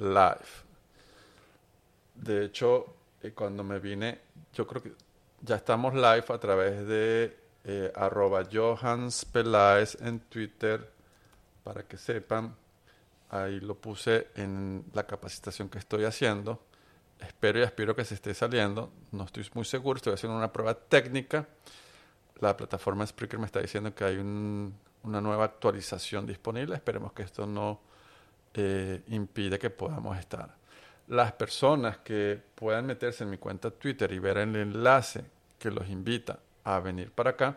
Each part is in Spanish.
live. De hecho, eh, cuando me vine, yo creo que ya estamos live a través de eh, arroba Johans Peláez en Twitter, para que sepan. Ahí lo puse en la capacitación que estoy haciendo. Espero y aspiro que se esté saliendo. No estoy muy seguro, estoy haciendo una prueba técnica. La plataforma Spreaker me está diciendo que hay un- una nueva actualización disponible. Esperemos que esto no eh, impide que podamos estar. Las personas que puedan meterse en mi cuenta Twitter y ver el enlace que los invita a venir para acá,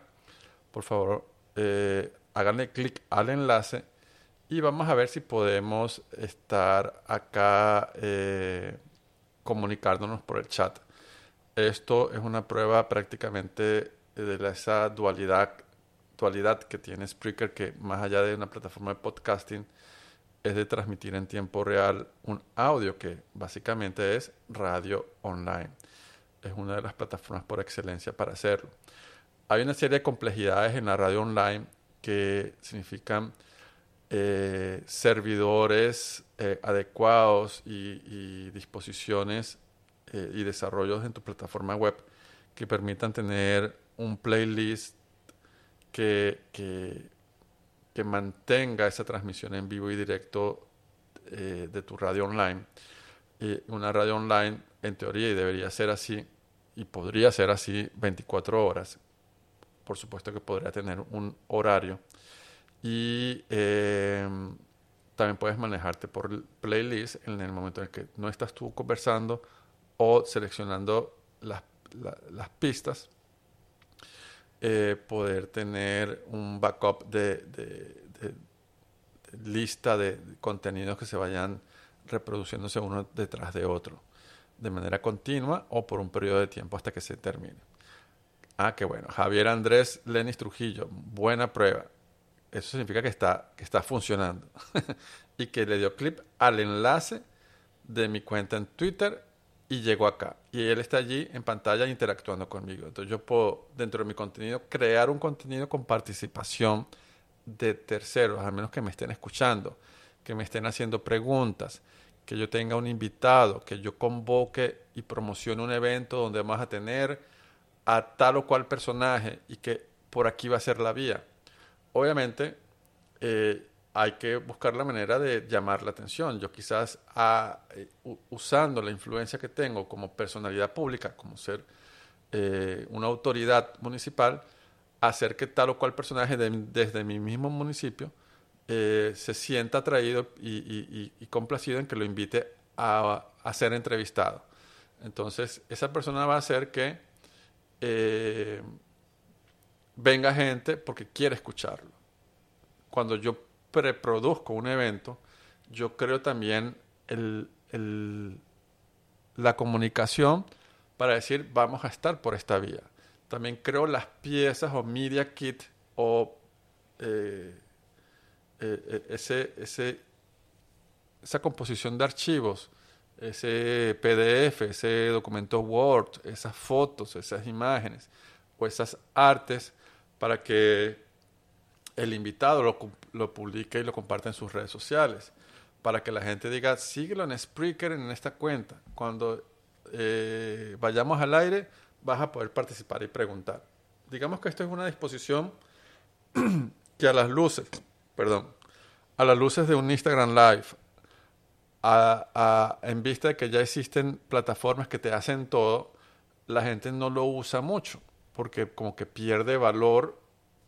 por favor, eh, háganle clic al enlace y vamos a ver si podemos estar acá eh, comunicándonos por el chat. Esto es una prueba prácticamente de esa dualidad, dualidad que tiene Spreaker, que más allá de una plataforma de podcasting, es de transmitir en tiempo real un audio que básicamente es radio online. Es una de las plataformas por excelencia para hacerlo. Hay una serie de complejidades en la radio online que significan eh, servidores eh, adecuados y, disposiciones eh, y desarrollos en tu plataforma web que permitan tener un playlist que, que mantenga esa transmisión en vivo y directo eh, de tu radio online. Y una radio online, en teoría, y debería ser así, y podría ser así 24 horas. Por supuesto que podría tener un horario. Y eh, también puedes manejarte por playlist en el momento en el que no estás tú conversando o seleccionando las, la- las pistas eh, poder tener un backup de, lista de contenidos que se vayan reproduciéndose uno detrás de otro, de manera continua o por un periodo de tiempo hasta que se termine. Ah, qué bueno. Javier Andrés Lenis Trujillo, buena prueba. Eso significa que está, que está funcionando. y que le dio clip al enlace de mi cuenta en Twitter y llegó acá. Y él está allí en pantalla interactuando conmigo. Entonces yo puedo, dentro de mi contenido, crear un contenido con participación de terceros, al menos que me estén escuchando, que me estén haciendo preguntas, que yo tenga un invitado, que yo convoque y promocione un evento donde vamos a tener a tal o cual personaje y que por aquí va a ser la vía. Obviamente, eh, hay que buscar la manera de llamar la atención. Yo quizás ah, eh, usando la influencia que tengo como personalidad pública, como ser eh, una autoridad municipal, hacer que tal o cual personaje de- desde mi mismo municipio eh, se sienta atraído y- y- y complacido en que lo invite a, a ser entrevistado. Entonces, esa persona va a hacer que eh, venga gente porque quiere escucharlo. Cuando yo preproduzco un evento, yo creo también la comunicación para decir vamos a estar por esta vía. También creo las piezas o media kit o eh, eh, eh, ese, esa composición de archivos, ese PDF, ese documento Word, esas fotos, esas imágenes o esas artes para que el invitado lo, lo publique y lo comparte en sus redes sociales. Para que la gente diga, síguelo en Spreaker en esta cuenta. Cuando eh, vayamos al aire, vas a poder participar y preguntar. Digamos que esto es una disposición que a las luces, perdón, a las luces de un Instagram Live, a- a- en vista de que ya existen plataformas que te hacen todo, la gente no lo usa mucho, porque como que pierde valor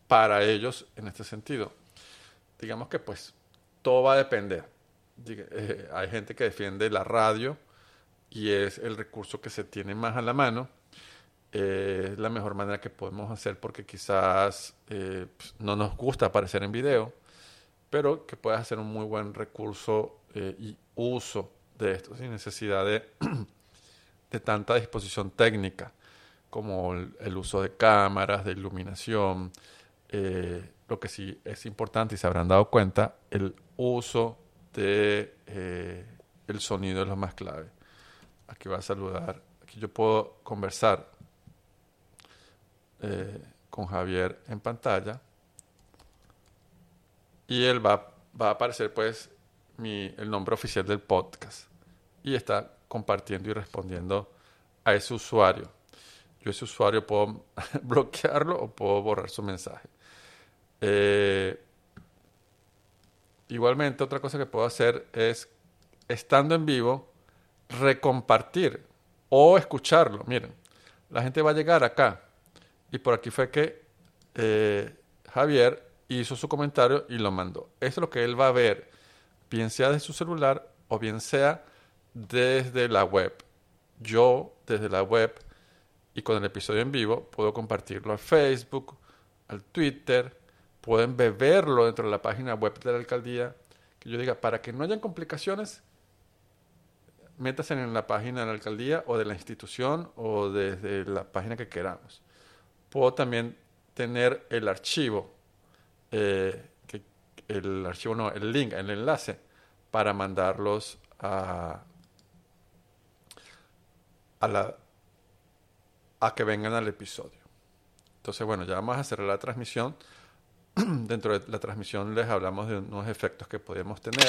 para ellos en este sentido. Digamos que pues todo va a depender. Eh, hay gente que defiende la radio y es el recurso que se tiene más a la mano. Eh, es la mejor manera que podemos hacer porque quizás eh, pues, no nos gusta aparecer en video pero que puedes hacer un muy buen recurso eh, y uso de esto sin necesidad de, de tanta disposición técnica como el, uso de cámaras, de iluminación. Eh, lo que sí es importante y se habrán dado cuenta, el uso de eh, el sonido es lo más clave. Aquí va a saludar, aquí yo puedo conversar eh, con Javier en pantalla y él va, a aparecer pues mi, el nombre oficial del podcast y está compartiendo y respondiendo a ese usuario. Yo ese usuario puedo bloquearlo o puedo borrar su mensaje. Eh, igualmente, otra cosa que puedo hacer es, estando en vivo, recompartir o escucharlo. Miren, la gente va a llegar acá y por aquí fue que eh, Javier hizo su comentario y lo mandó. Esto es lo que él va a ver, bien sea desde su celular o bien sea desde la web. Yo, desde la web, y con el episodio en vivo puedo compartirlo al Facebook, al Twitter, pueden beberlo dentro de la página web de la alcaldía. Que yo diga, para que no hayan complicaciones, métase en la página de la alcaldía o de la institución o desde la página que queramos. Puedo también tener el archivo, eh, que, el archivo no, el link, el enlace para mandarlos a, a la a que vengan al episodio. Entonces, bueno, ya vamos a cerrar la transmisión. Dentro de la transmisión les hablamos de unos efectos que podemos tener.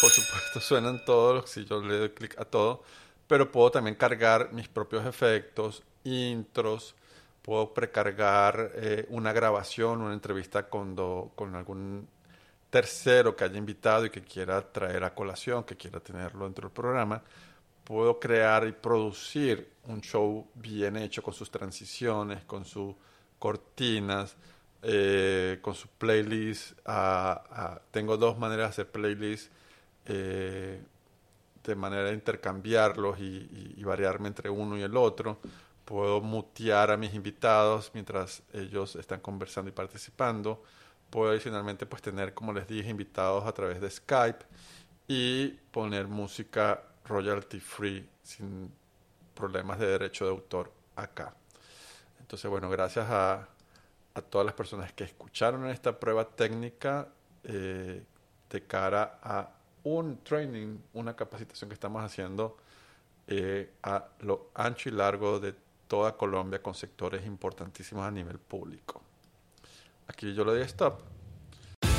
Por supuesto, suenan todos si yo le doy clic a todo, pero puedo también cargar mis propios efectos, intros, puedo precargar eh, una grabación, una entrevista con, con algún tercero que haya invitado y que quiera traer a colación, que quiera tenerlo dentro del programa, puedo crear y producir un show bien hecho con sus transiciones, con sus cortinas, eh, con su playlist. tengo dos maneras de hacer playlists eh, de manera de intercambiarlos y, y, variarme entre uno y el otro. Puedo mutear a mis invitados mientras ellos están conversando y participando Puedo adicionalmente pues tener, como les dije, invitados a través de Skype y poner música royalty free sin problemas de derecho de autor acá. Entonces, bueno, gracias a, todas las personas que escucharon esta prueba técnica eh, de cara a un training, una capacitación que estamos haciendo eh, a lo ancho y largo de toda Colombia con sectores importantísimos a nivel público. Aquí yo le doy stop.